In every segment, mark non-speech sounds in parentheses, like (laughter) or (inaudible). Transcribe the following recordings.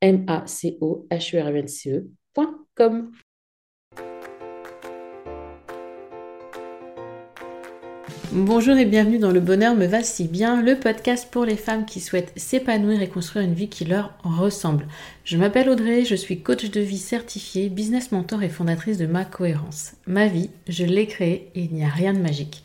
m a c o h e Bonjour et bienvenue dans Le Bonheur me va si bien, le podcast pour les femmes qui souhaitent s'épanouir et construire une vie qui leur ressemble. Je m'appelle Audrey, je suis coach de vie certifiée, business mentor et fondatrice de Ma Cohérence. Ma vie, je l'ai créée et il n'y a rien de magique.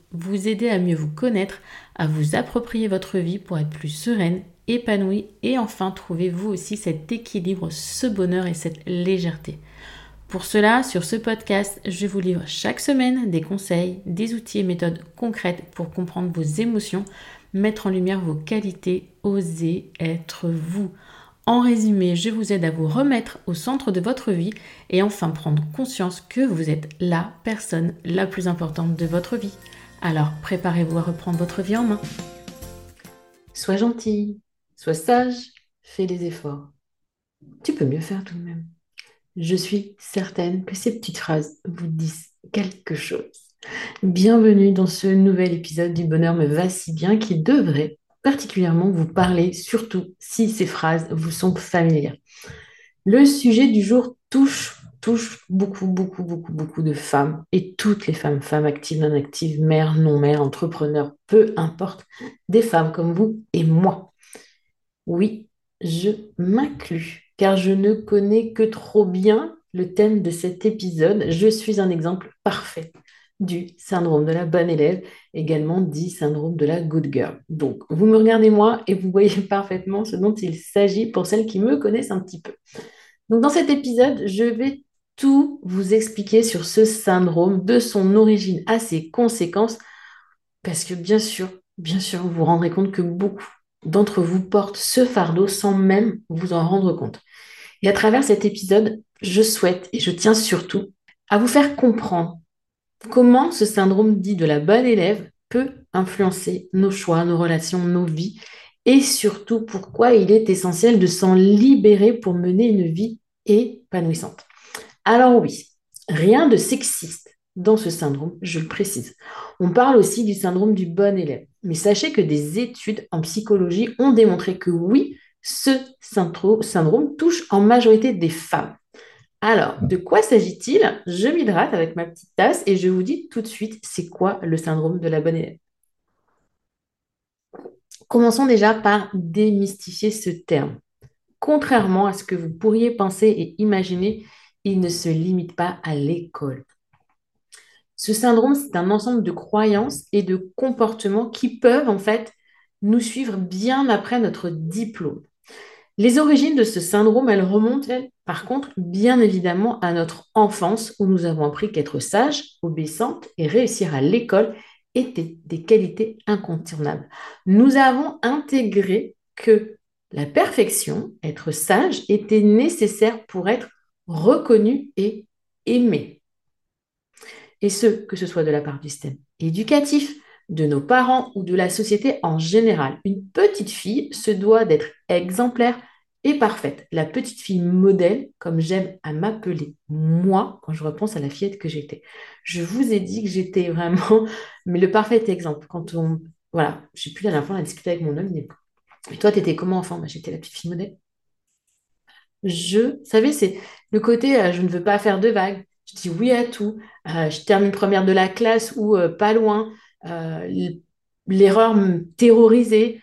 vous aider à mieux vous connaître, à vous approprier votre vie pour être plus sereine épanoui et enfin trouvez vous aussi cet équilibre, ce bonheur et cette légèreté. Pour cela, sur ce podcast, je vous livre chaque semaine des conseils, des outils et méthodes concrètes pour comprendre vos émotions, mettre en lumière vos qualités, oser être vous. En résumé, je vous aide à vous remettre au centre de votre vie et enfin prendre conscience que vous êtes la personne la plus importante de votre vie. Alors préparez-vous à reprendre votre vie en main. Sois gentille, Sois sage, fais les efforts. Tu peux mieux faire tout de même. Je suis certaine que ces petites phrases vous disent quelque chose. Bienvenue dans ce nouvel épisode du Bonheur me va si bien qui devrait particulièrement vous parler, surtout si ces phrases vous sont familières. Le sujet du jour touche, touche beaucoup, beaucoup, beaucoup, beaucoup de femmes et toutes les femmes, femmes actives, non actives, mères, non mères, entrepreneurs, peu importe, des femmes comme vous et moi. Oui, je m'inclus, car je ne connais que trop bien le thème de cet épisode. Je suis un exemple parfait du syndrome de la bonne élève, également dit syndrome de la good girl. Donc, vous me regardez moi et vous voyez (laughs) parfaitement ce dont il s'agit pour celles qui me connaissent un petit peu. Donc, dans cet épisode, je vais tout vous expliquer sur ce syndrome, de son origine à ses conséquences, parce que bien sûr, bien sûr, vous vous rendrez compte que beaucoup d'entre vous portent ce fardeau sans même vous en rendre compte. Et à travers cet épisode, je souhaite et je tiens surtout à vous faire comprendre comment ce syndrome dit de la bonne élève peut influencer nos choix, nos relations, nos vies et surtout pourquoi il est essentiel de s'en libérer pour mener une vie épanouissante. Alors oui, rien de sexiste dans ce syndrome, je le précise. On parle aussi du syndrome du bon élève. Mais sachez que des études en psychologie ont démontré que oui, ce syndrome touche en majorité des femmes. Alors, de quoi s'agit-il? Je m'hydrate avec ma petite tasse et je vous dis tout de suite c'est quoi le syndrome de la bonne élève? Commençons déjà par démystifier ce terme. Contrairement à ce que vous pourriez penser et imaginer, il ne se limite pas à l'école. Ce syndrome, c'est un ensemble de croyances et de comportements qui peuvent en fait nous suivre bien après notre diplôme. Les origines de ce syndrome, elles remontent, par contre, bien évidemment à notre enfance où nous avons appris qu'être sage, obéissante et réussir à l'école étaient des qualités incontournables. Nous avons intégré que la perfection, être sage, était nécessaire pour être reconnu et aimé et ce, que ce soit de la part du système éducatif, de nos parents ou de la société en général. Une petite fille se doit d'être exemplaire et parfaite. La petite fille modèle, comme j'aime à m'appeler moi quand je repense à la fillette que j'étais. Je vous ai dit que j'étais vraiment (laughs) mais le parfait exemple. Quand on. Voilà, je sais plus, la dernière fois, on a avec mon homme. Et toi, tu étais comment enfant J'étais la petite fille modèle. Je, vous savez, c'est le côté euh, je ne veux pas faire de vagues. Je dis oui à tout. Euh, je termine première de la classe ou euh, pas loin. L'erreur me terrorisait.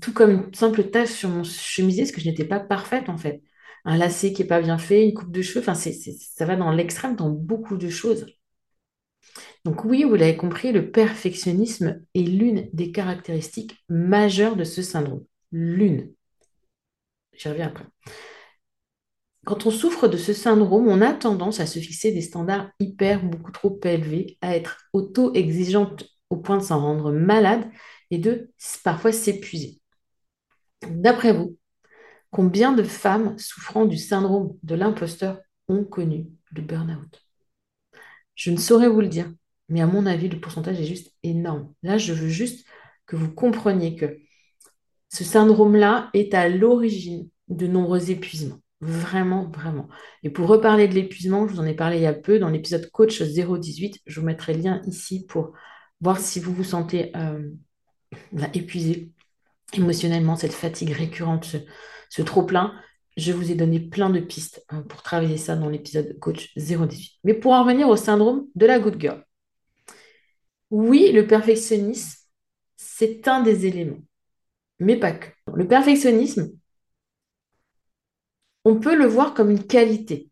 Tout comme une simple tache sur mon chemisier, parce que je n'étais pas parfaite en fait. Un lacet qui n'est pas bien fait, une coupe de cheveux, ça va dans l'extrême dans beaucoup de choses. Donc oui, vous l'avez compris, le perfectionnisme est l'une des caractéristiques majeures de ce syndrome. L'une. J'y reviens après. Quand on souffre de ce syndrome, on a tendance à se fixer des standards hyper, beaucoup trop élevés, à être auto-exigeante au point de s'en rendre malade et de parfois s'épuiser. D'après vous, combien de femmes souffrant du syndrome de l'imposteur ont connu le burn-out? Je ne saurais vous le dire, mais à mon avis, le pourcentage est juste énorme. Là, je veux juste que vous compreniez que ce syndrome-là est à l'origine de nombreux épuisements. Vraiment, vraiment. Et pour reparler de l'épuisement, je vous en ai parlé il y a peu dans l'épisode Coach 018. Je vous mettrai le lien ici pour voir si vous vous sentez euh, épuisé émotionnellement, cette fatigue récurrente, ce, trop-plein. Je vous ai donné plein de pistes hein, pour travailler ça dans l'épisode Coach 018. Mais pour en revenir au syndrome de la good girl. Oui, le perfectionnisme, c'est un des éléments, mais pas que. Le perfectionnisme, on peut le voir comme une qualité.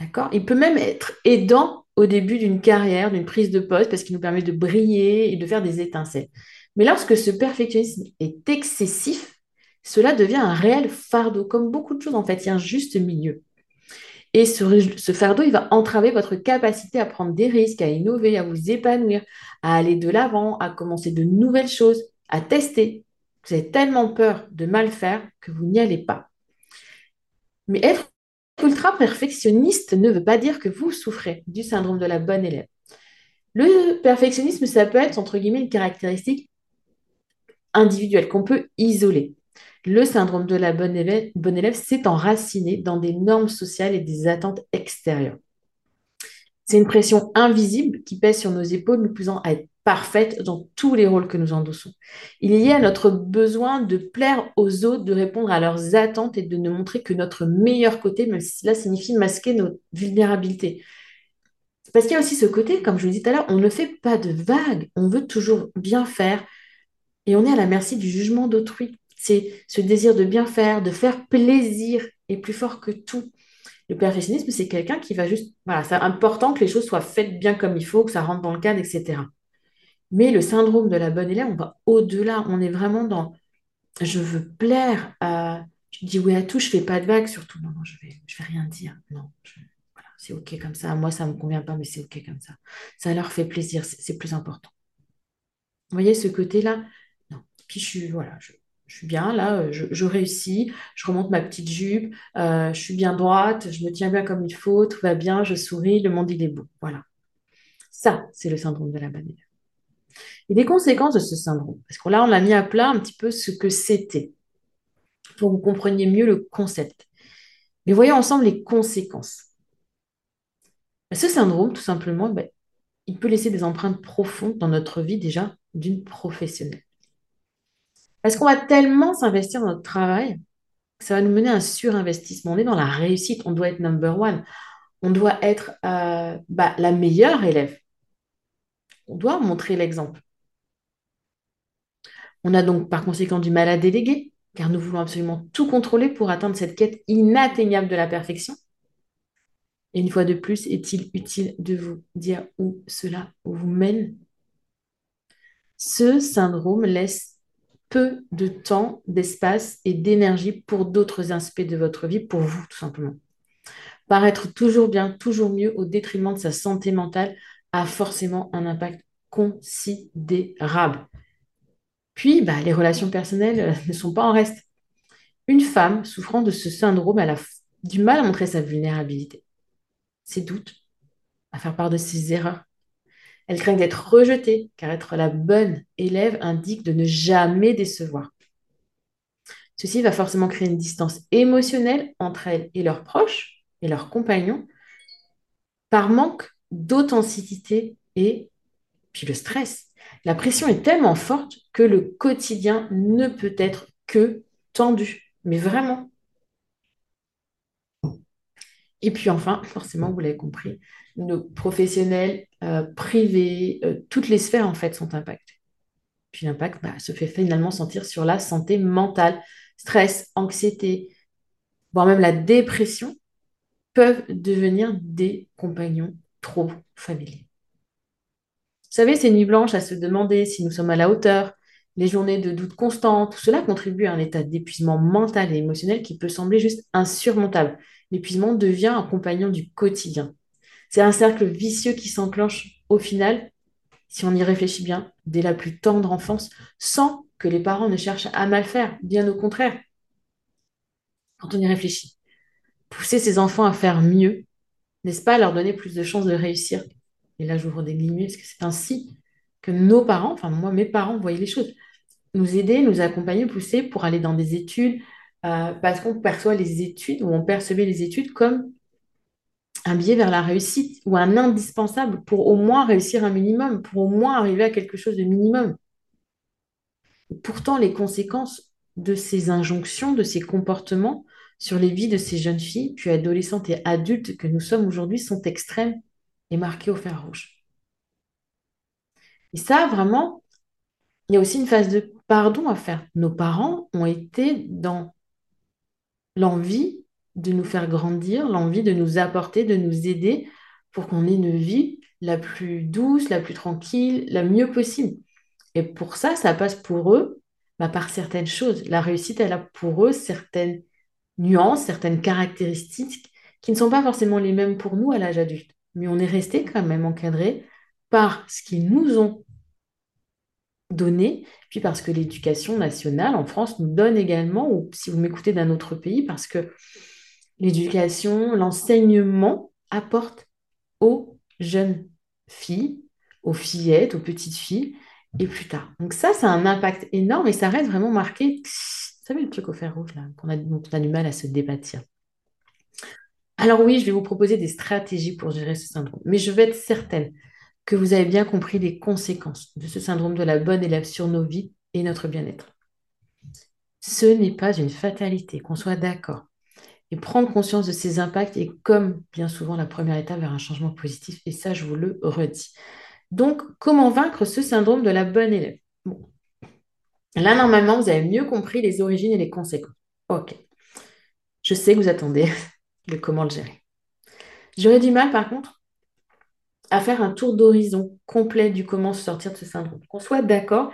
D'accord? Il peut même être aidant au début d'une carrière, d'une prise de poste, parce qu'il nous permet de briller et de faire des étincelles. Mais lorsque ce perfectionnisme est excessif, cela devient un réel fardeau. Comme beaucoup de choses, en fait, il y a un juste milieu. Et ce, ce fardeau, il va entraver votre capacité à prendre des risques, à innover, à vous épanouir, à aller de l'avant, à commencer de nouvelles choses, à tester. Vous avez tellement peur de mal faire que vous n'y allez pas. Mais être ultra perfectionniste ne veut pas dire que vous souffrez du syndrome de la bonne élève. Le perfectionnisme, ça peut être, entre guillemets, une caractéristique individuelle qu'on peut isoler. Le syndrome de la bonne élève, bonne élève s'est enraciné dans des normes sociales et des attentes extérieures. C'est une pression invisible qui pèse sur nos épaules, nous poussant à être parfaites dans tous les rôles que nous endossons. Il lié à notre besoin de plaire aux autres, de répondre à leurs attentes et de ne montrer que notre meilleur côté, même si cela signifie masquer nos vulnérabilités. Parce qu'il y a aussi ce côté, comme je vous disais tout à l'heure, on ne fait pas de vagues, on veut toujours bien faire et on est à la merci du jugement d'autrui. C'est ce désir de bien faire, de faire plaisir est plus fort que tout. Le perfectionnisme, c'est quelqu'un qui va juste, voilà, c'est important que les choses soient faites bien comme il faut, que ça rentre dans le cadre, etc. Mais le syndrome de la bonne élève, on va au-delà. On est vraiment dans je veux plaire à. Je dis oui à tout, je fais pas de vagues, surtout. Non, non, je vais, je vais rien dire. Non, c'est OK comme ça. Moi, ça me convient pas, mais c'est OK comme ça. Ça leur fait plaisir, c'est plus important. Vous voyez ce côté-là? Non. Puis je suis, voilà, je, suis bien là, je, réussis, je remonte ma petite jupe, euh, je suis bien droite, je me tiens bien comme il faut, tout va bien, je souris, le monde il est beau. Voilà. Ça, c'est le syndrome de la bannière. Et des conséquences de ce syndrome, parce que là, on a mis à plat un petit peu ce que c'était, pour que vous compreniez mieux le concept. Mais voyons ensemble les conséquences. Ce syndrome, tout simplement, ben, il peut laisser des empreintes profondes dans notre vie déjà d'une professionnelle. Parce qu'on va tellement s'investir dans notre travail que ça va nous mener à un surinvestissement. On est dans la réussite, on doit être number one, on doit être euh, bah, la meilleure élève. On doit montrer l'exemple. On a donc par conséquent du mal à déléguer, car nous voulons absolument tout contrôler pour atteindre cette quête inatteignable de la perfection. Et une fois de plus, est-il utile de vous dire où cela vous mène? Ce syndrome laisse peu de temps, d'espace et d'énergie pour d'autres aspects de votre vie, pour vous tout simplement. Paraître toujours bien, toujours mieux au détriment de sa santé mentale a forcément un impact considérable. Puis, bah, les relations personnelles euh, ne sont pas en reste. Une femme souffrant de ce syndrome, elle a du mal à montrer sa vulnérabilité, ses doutes, à faire part de ses erreurs. Elle craint d'être rejetée, car être la bonne élève indique de ne jamais décevoir. Ceci va forcément créer une distance émotionnelle entre elle et leurs proches et leurs compagnons par manque d'authenticité et puis le stress. La pression est tellement forte que le quotidien ne peut être que tendu. Mais vraiment. Et puis enfin, forcément, vous l'avez compris, nos professionnels, euh, privés, euh, toutes les sphères en fait sont impactées. Puis l'impact bah, se fait finalement sentir sur la santé mentale, stress, anxiété, voire même la dépression peuvent devenir des compagnons trop familiers. Vous savez, ces nuits blanches à se demander si nous sommes à la hauteur, les journées de doute constant, tout cela contribue à un état d'épuisement mental et émotionnel qui peut sembler juste insurmontable. L'épuisement devient un compagnon du quotidien. C'est un cercle vicieux qui s'enclenche au final, si on y réfléchit bien, dès la plus tendre enfance, sans que les parents ne cherchent à mal faire, bien au contraire. Quand on y réfléchit, pousser ses enfants à faire mieux, n'est-ce pas leur donner plus de chances de réussir Et là, j'ouvre des guillemets, parce que c'est ainsi que nos parents, enfin moi, mes parents voyaient les choses nous aider, nous accompagner, pousser pour aller dans des études, euh, parce qu'on perçoit les études ou on percevait les études comme un biais vers la réussite ou un indispensable pour au moins réussir un minimum, pour au moins arriver à quelque chose de minimum. pourtant, les conséquences de ces injonctions, de ces comportements sur les vies de ces jeunes filles, puis adolescentes et adultes que nous sommes aujourd'hui, sont extrêmes et marquées au fer rouge. Et ça, vraiment, il y a aussi une phase de pardon à faire. Nos parents ont été dans l'envie de nous faire grandir, l'envie de nous apporter, de nous aider pour qu'on ait une vie la plus douce, la plus tranquille, la mieux possible. Et pour ça, ça passe pour eux bah, par certaines choses. La réussite, elle a pour eux certaines nuances, certaines caractéristiques qui ne sont pas forcément les mêmes pour nous à l'âge adulte. Mais on est resté quand même encadré par ce qu'ils nous ont donné, puis parce que l'éducation nationale en France nous donne également, ou si vous m'écoutez d'un autre pays, parce que l'éducation, l'enseignement apporte aux jeunes filles, aux fillettes, aux petites filles, et plus tard. Donc ça, ça a un impact énorme et ça reste vraiment marqué. Savez le truc au fer rouge, là, dont on a du mal à se débâtir. Alors oui, je vais vous proposer des stratégies pour gérer ce syndrome, mais je vais être certaine que vous avez bien compris les conséquences de ce syndrome de la bonne élève sur nos vies et notre bien-être. Ce n'est pas une fatalité, qu'on soit d'accord. Et prendre conscience de ces impacts est comme bien souvent la première étape vers un changement positif, et ça, je vous le redis. Donc, comment vaincre ce syndrome de la bonne élève? Là, normalement, vous avez mieux compris les origines et les conséquences. Ok. Je sais que vous attendez (laughs) le comment le gérer. J'aurais du mal, par contre, à faire un tour d'horizon complet du comment sortir de ce syndrome. Qu'on soit d'accord,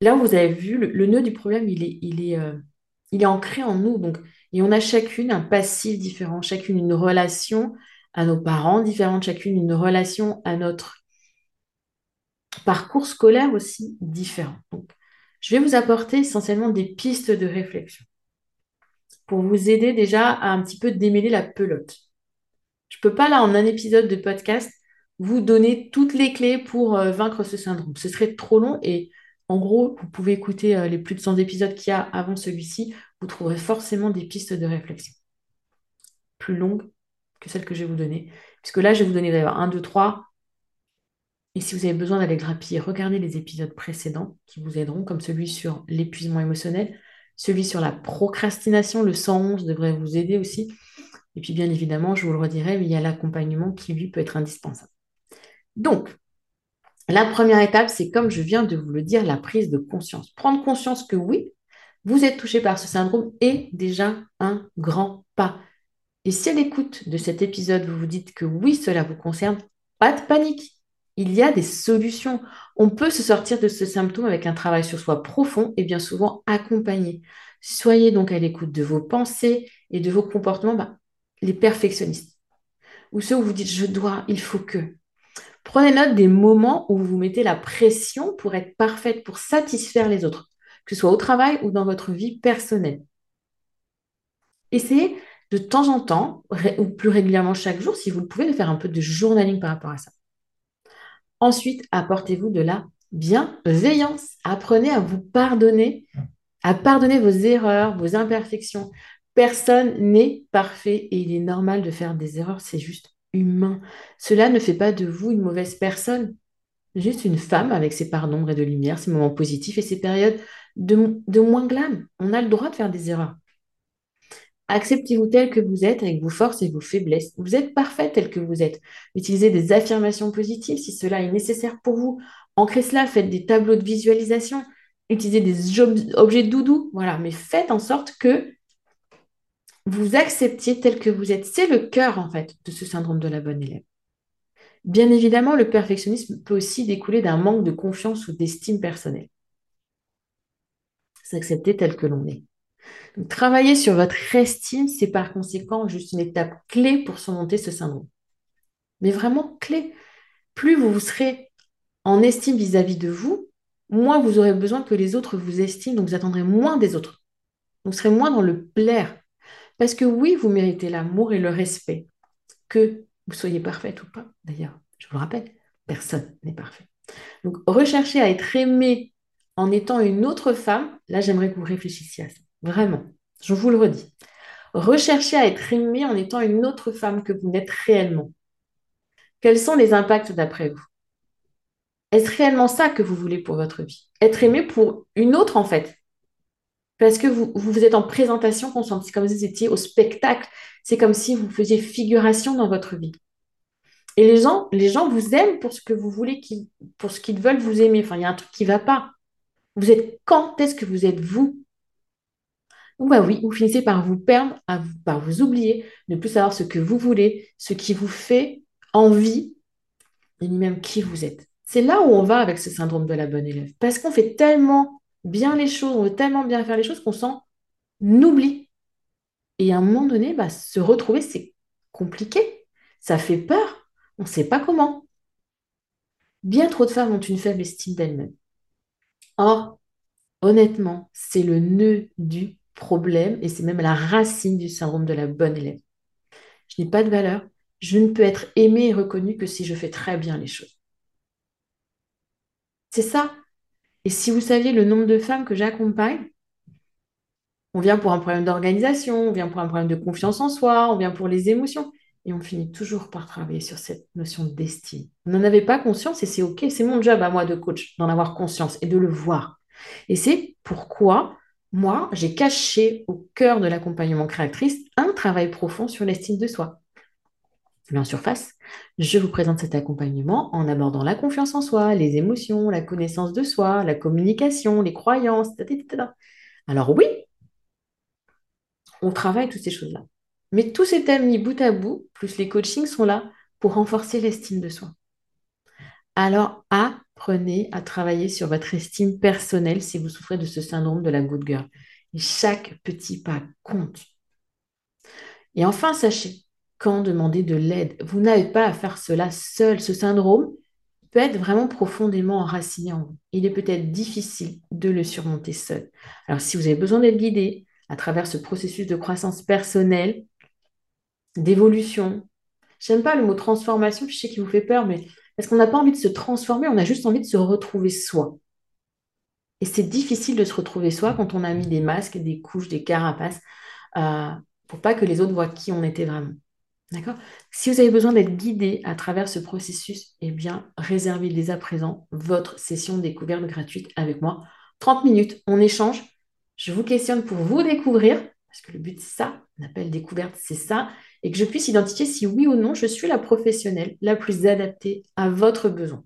là vous avez vu, le, nœud du problème, il est, il, est, euh, il est ancré en nous. Et on a chacune un passif différent, chacune une relation à nos parents différente, chacune une relation à notre parcours scolaire aussi différent. Je vais vous apporter essentiellement des pistes de réflexion pour vous aider déjà à un petit peu démêler la pelote. Je ne peux pas, là, en un épisode de podcast, vous donner toutes les clés pour euh, vaincre ce syndrome. Ce serait trop long et en gros, vous pouvez écouter euh, les plus de 100 épisodes qu'il y a avant celui-ci. Vous trouverez forcément des pistes de réflexion plus longues que celles que je vais vous donner. Puisque là, je vais vous donner 1, 2, 3. Et si vous avez besoin d'aller grappiller, regardez les épisodes précédents qui vous aideront, comme celui sur l'épuisement émotionnel, celui sur la procrastination, le 111 devrait vous aider aussi. Et puis bien évidemment, je vous le redirai, il y a l'accompagnement qui lui peut être indispensable. Donc, la première étape, c'est comme je viens de vous le dire, la prise de conscience. Prendre conscience que oui, vous êtes touché par ce syndrome est déjà un grand pas. Et si à l'écoute de cet épisode, vous vous dites que oui, cela vous concerne, pas de panique. Il y a des solutions. On peut se sortir de ce symptôme avec un travail sur soi profond et bien souvent accompagné. Soyez donc à l'écoute de vos pensées et de vos comportements, bah, les perfectionnistes. Ou ceux où vous dites je dois, il faut que. Prenez note des moments où vous mettez la pression pour être parfaite, pour satisfaire les autres, que ce soit au travail ou dans votre vie personnelle. Essayez de temps en temps, ou plus régulièrement chaque jour, si vous le pouvez, de faire un peu de journaling par rapport à ça. Ensuite, apportez-vous de la bienveillance. Apprenez à vous pardonner, à pardonner vos erreurs, vos imperfections. Personne n'est parfait et il est normal de faire des erreurs, c'est juste humain. Cela ne fait pas de vous une mauvaise personne, juste une femme avec ses parts d'ombre et de lumière, ses moments positifs et ses périodes de, moins glam. On a le droit de faire des erreurs. Acceptez-vous tel que vous êtes avec vos forces et vos faiblesses. Vous êtes parfait tel que vous êtes. Utilisez des affirmations positives si cela est nécessaire pour vous. Ancrez cela, faites des tableaux de visualisation, utilisez des objets de doudou, voilà, mais faites en sorte que vous acceptiez tel que vous êtes. C'est le cœur, en fait, de ce syndrome de la bonne élève. Bien évidemment, le perfectionnisme peut aussi découler d'un manque de confiance ou d'estime personnelle. S'accepter tel que l'on est. travailler sur votre estime, c'est par conséquent juste une étape clé pour surmonter ce syndrome. Mais vraiment clé. Plus vous, serez en estime vis-à-vis -vis de vous, moins vous aurez besoin que les autres vous estiment, donc vous attendrez moins des autres. vous serez moins dans le plaire. Parce que oui, vous méritez l'amour et le respect. Que vous soyez parfaite ou pas, d'ailleurs, je vous le rappelle, personne n'est parfait. Donc, rechercher à être aimé en étant une autre femme, là, j'aimerais que vous réfléchissiez à ça. Vraiment, je vous le redis. Rechercher à être aimé en étant une autre femme que vous n'êtes réellement. Quels sont les impacts d'après vous? Est-ce réellement ça que vous voulez pour votre vie? Être aimé pour une autre, en fait. Parce que vous, vous êtes en présentation constante. C'est comme si vous étiez au spectacle. C'est comme si vous faisiez figuration dans votre vie. Et les gens, les gens vous aiment pour ce que vous voulez, pour ce qu'ils veulent vous aimer. Enfin, il y a un truc qui ne va pas. Vous êtes quand est-ce que vous êtes vous? Donc, bah oui, vous finissez par vous perdre, par vous oublier, ne plus savoir ce que vous voulez, ce qui vous fait envie, et même qui vous êtes. C'est là où on va avec ce syndrome de la bonne élève. Parce qu'on fait tellement bien les choses, on veut tellement bien faire les choses qu'on s'en oublie. Et à un moment donné, bah, se retrouver, c'est compliqué. Ça fait peur. On ne sait pas comment. Bien trop de femmes ont une faible estime d'elles-mêmes. Or, honnêtement, c'est le nœud du problème et c'est même la racine du syndrome de la bonne élève. Je n'ai pas de valeur. Je ne peux être aimée et reconnue que si je fais très bien les choses. C'est ça et si vous saviez le nombre de femmes que j'accompagne, on vient pour un problème d'organisation, on vient pour un problème de confiance en soi, on vient pour les émotions. Et on finit toujours par travailler sur cette notion d'estime. On n'en avait pas conscience et c'est OK. C'est mon job à moi de coach d'en avoir conscience et de le voir. Et c'est pourquoi moi, j'ai caché au cœur de l'accompagnement créatrice un travail profond sur l'estime de soi. Mais en surface, je vous présente cet accompagnement en abordant la confiance en soi, les émotions, la connaissance de soi, la communication, les croyances, etc. Alors oui, on travaille toutes ces choses-là. Mais tous ces thèmes mis bout à bout, plus les coachings, sont là pour renforcer l'estime de soi. Alors apprenez à travailler sur votre estime personnelle si vous souffrez de ce syndrome de la good girl. Et chaque petit pas compte. Et enfin, sachez quand demander de l'aide. Vous n'avez pas à faire cela seul. Ce syndrome peut être vraiment profondément enraciné en vous. Il est peut-être difficile de le surmonter seul. Alors, si vous avez besoin d'être guidé à travers ce processus de croissance personnelle, d'évolution, j'aime pas le mot transformation, je sais qu'il vous fait peur, mais parce qu'on n'a pas envie de se transformer, on a juste envie de se retrouver soi. Et c'est difficile de se retrouver soi quand on a mis des masques, des couches, des carapaces, euh, pour pas que les autres voient qui on était vraiment. D'accord? Si vous avez besoin d'être guidé à travers ce processus, eh bien, réservez dès à présent votre session découverte gratuite avec moi. 30 minutes, on échange. Je vous questionne pour vous découvrir, parce que le but, c'est ça, on appelle découverte, c'est ça, et que je puisse identifier si oui ou non je suis la professionnelle la plus adaptée à votre besoin.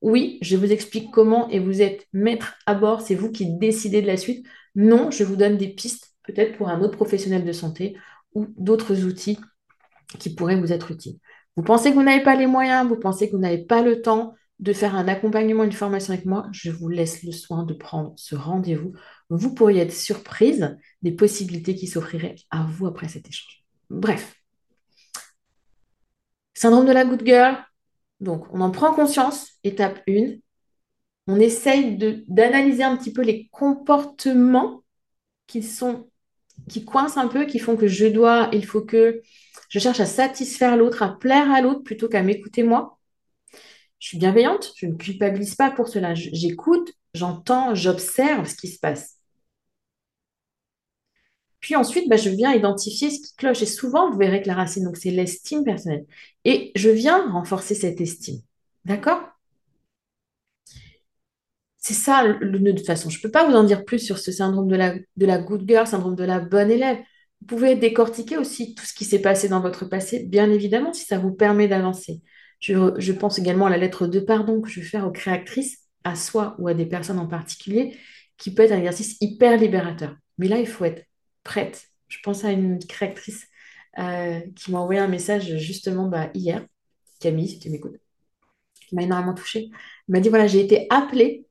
Oui, je vous explique comment et vous êtes maître à bord, c'est vous qui décidez de la suite. Non, je vous donne des pistes, peut-être pour un autre professionnel de santé ou d'autres outils qui pourrait vous être utile. Vous pensez que vous n'avez pas les moyens, vous pensez que vous n'avez pas le temps de faire un accompagnement, une formation avec moi, je vous laisse le soin de prendre ce rendez-vous. Vous pourriez être surprise des possibilités qui s'offriraient à vous après cet échange. Bref. Syndrome de la good girl. Donc, on en prend conscience, étape 1. On essaye d'analyser un petit peu les comportements qui sont qui coincent un peu, qui font que je dois, il faut que je cherche à satisfaire l'autre, à plaire à l'autre plutôt qu'à m'écouter moi. Je suis bienveillante, je ne culpabilise pas pour cela. J'écoute, j'entends, j'observe ce qui se passe. Puis ensuite, bah, je viens identifier ce qui cloche. Et souvent, vous verrez que la racine, donc c'est l'estime personnelle. Et je viens renforcer cette estime. D'accord? C'est ça le nœud de toute façon. Je ne peux pas vous en dire plus sur ce syndrome de la, de la good girl, syndrome de la bonne élève. Vous pouvez décortiquer aussi tout ce qui s'est passé dans votre passé, bien évidemment, si ça vous permet d'avancer. Je, je pense également à la lettre de pardon que je vais faire aux créatrices, à soi ou à des personnes en particulier, qui peut être un exercice hyper libérateur. Mais là, il faut être prête. Je pense à une créatrice euh, qui m'a envoyé un message justement bah, hier, Camille, si tu m'écoutes, qui m'a énormément touchée. Elle m'a dit, voilà, j'ai été appelée,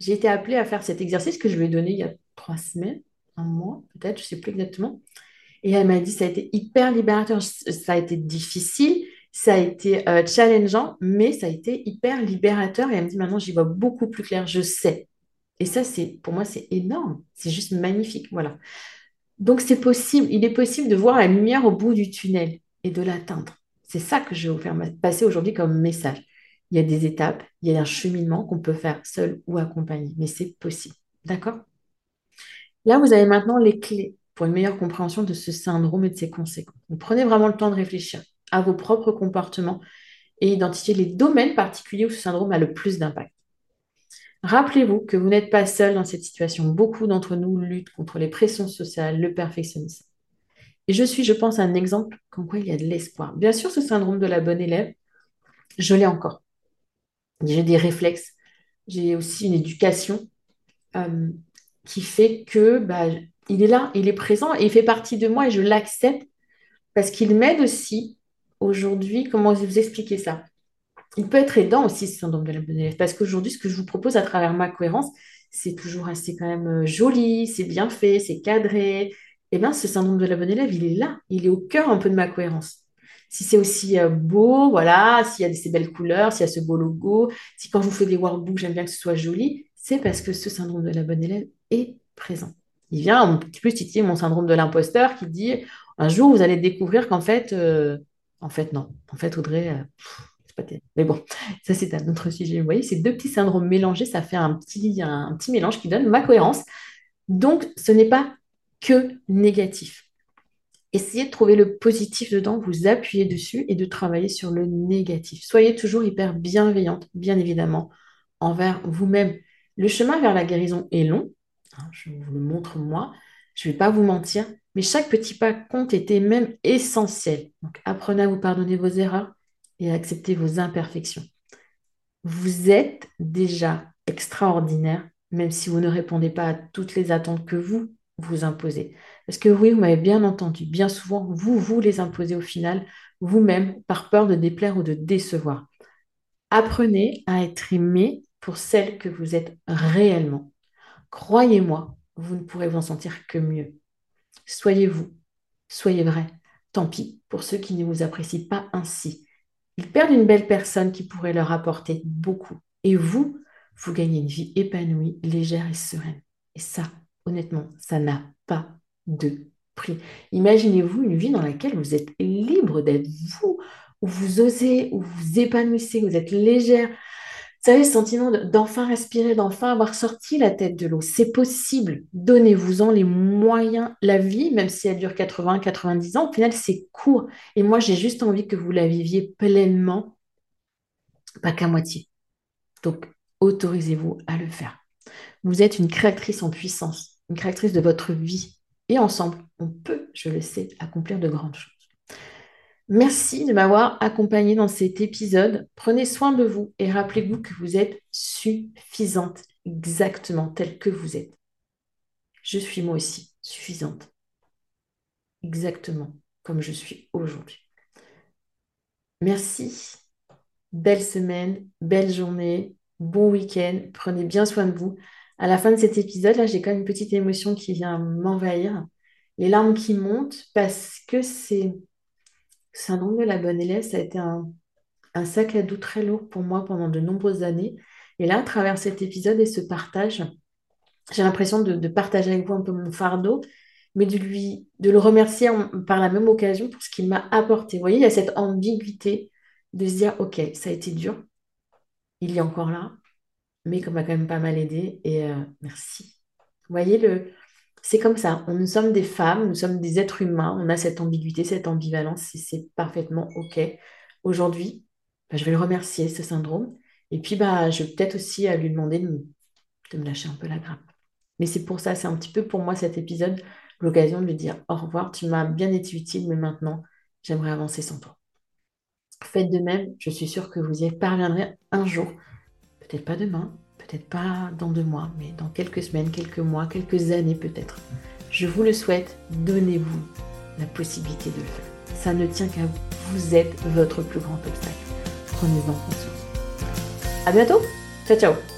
j'ai été appelée à faire cet exercice que je lui ai donné il y a trois semaines, un mois peut-être, je ne sais plus exactement. Et elle m'a dit, ça a été hyper libérateur, ça a été difficile, ça a été euh, challengeant, mais ça a été hyper libérateur. Et elle me dit, maintenant, j'y vois beaucoup plus clair, je sais. Et ça, pour moi, c'est énorme. C'est juste magnifique. Voilà. Donc, c'est possible. Il est possible de voir la lumière au bout du tunnel et de l'atteindre. C'est ça que je vais vous faire passer aujourd'hui comme message. Il y a des étapes, il y a un cheminement qu'on peut faire seul ou accompagné, mais c'est possible. D'accord? Là, vous avez maintenant les clés pour une meilleure compréhension de ce syndrome et de ses conséquences. prenez vraiment le temps de réfléchir à vos propres comportements et identifier les domaines particuliers où ce syndrome a le plus d'impact. Rappelez-vous que vous n'êtes pas seul dans cette situation. Beaucoup d'entre nous luttent contre les pressions sociales, le perfectionnisme. Et je suis, je pense, un exemple comme quoi il y a de l'espoir. Bien sûr, ce syndrome de la bonne élève, je l'ai encore. J'ai des réflexes. J'ai aussi une éducation euh, qui fait que bah, il est là, il est présent il fait partie de moi et je l'accepte parce qu'il m'aide aussi aujourd'hui. Comment vous expliquer ça? Il peut être aidant aussi, ce syndrome de la bonne élève, parce qu'aujourd'hui, ce que je vous propose à travers ma cohérence, c'est toujours assez quand même euh, joli, c'est bien fait, c'est cadré. Eh bien, ce syndrome de la bonne élève, il est là, il est au cœur un peu de ma cohérence. Si c'est aussi euh, beau, voilà, s'il y a ces belles couleurs, s'il y a ce beau logo, si quand je vous fais des workbooks, j'aime bien que ce soit joli, c'est parce que ce syndrome de la bonne élève est présent. Il vient un petit peu titiller mon syndrome de l'imposteur qui dit un jour, vous allez découvrir qu'en fait, euh, en fait, non. En fait, Audrey, mais bon, ça c'est un autre sujet. Vous voyez, ces deux petits syndromes mélangés, ça fait un petit, un petit mélange qui donne ma cohérence. Donc, ce n'est pas que négatif. Essayez de trouver le positif dedans, vous appuyez dessus et de travailler sur le négatif. Soyez toujours hyper bienveillante, bien évidemment, envers vous-même. Le chemin vers la guérison est long. Hein, je vous le montre moi. Je ne vais pas vous mentir, mais chaque petit pas compte était même essentiel. Donc, apprenez à vous pardonner vos erreurs, et accepter vos imperfections. Vous êtes déjà extraordinaire, même si vous ne répondez pas à toutes les attentes que vous vous imposez. Parce que oui, vous m'avez bien entendu, bien souvent, vous vous les imposez au final, vous-même, par peur de déplaire ou de décevoir. Apprenez à être aimé pour celle que vous êtes réellement. Croyez-moi, vous ne pourrez vous en sentir que mieux. Soyez vous, soyez vrai. Tant pis pour ceux qui ne vous apprécient pas ainsi. Ils perdent une belle personne qui pourrait leur apporter beaucoup. Et vous, vous gagnez une vie épanouie, légère et sereine. Et ça, honnêtement, ça n'a pas de prix. Imaginez-vous une vie dans laquelle vous êtes libre d'être vous, où vous osez, où vous épanouissez, où vous êtes légère, savez, le sentiment d'enfin respirer, d'enfin avoir sorti la tête de l'eau, c'est possible. Donnez-vous-en les moyens. La vie, même si elle dure 80, 90 ans, au final, c'est court. Et moi, j'ai juste envie que vous la viviez pleinement, pas qu'à moitié. Donc, autorisez-vous à le faire. Vous êtes une créatrice en puissance, une créatrice de votre vie. Et ensemble, on peut, je le sais, accomplir de grandes choses. Merci de m'avoir accompagné dans cet épisode. Prenez soin de vous et rappelez-vous que vous êtes suffisante exactement telle que vous êtes. Je suis moi aussi suffisante exactement comme je suis aujourd'hui. Merci. Belle semaine, belle journée, bon week-end. Prenez bien soin de vous. À la fin de cet épisode, là, j'ai quand même une petite émotion qui vient m'envahir. Les larmes qui montent parce que c'est syndrome de la bonne élève, ça a été un, sac à dos très lourd pour moi pendant de nombreuses années. Et là, à travers cet épisode et ce partage, j'ai l'impression de, partager avec vous un peu mon fardeau, mais de, lui, de le remercier par la même occasion pour ce qu'il m'a apporté. Vous voyez, il y a cette ambiguïté de se dire, OK, ça a été dur, il est encore là, mais qu'on m'a quand même pas mal aidé, et euh, merci. Vous voyez, le, c'est comme ça. Nous sommes des femmes, nous sommes des êtres humains, on a cette ambiguïté, cette ambivalence, et c'est parfaitement OK. Aujourd'hui, bah, je vais le remercier, ce syndrome. Et puis, bah, je vais peut-être aussi lui demander de me, lâcher un peu la grappe. Mais c'est pour ça, c'est un petit peu pour moi cet épisode, l'occasion de lui dire au revoir, tu m'as bien été utile, mais maintenant, j'aimerais avancer sans toi. Faites de même, je suis sûre que vous y parviendrez un jour. Peut-être pas demain, peut-être pas dans deux mois, mais dans quelques semaines, quelques mois, quelques années peut-être. Je vous le souhaite, donnez-vous la possibilité de le faire. Ça ne tient qu'à vous. Vous êtes votre plus grand obstacle. Prenez-en conscience. À bientôt. Ciao, ciao.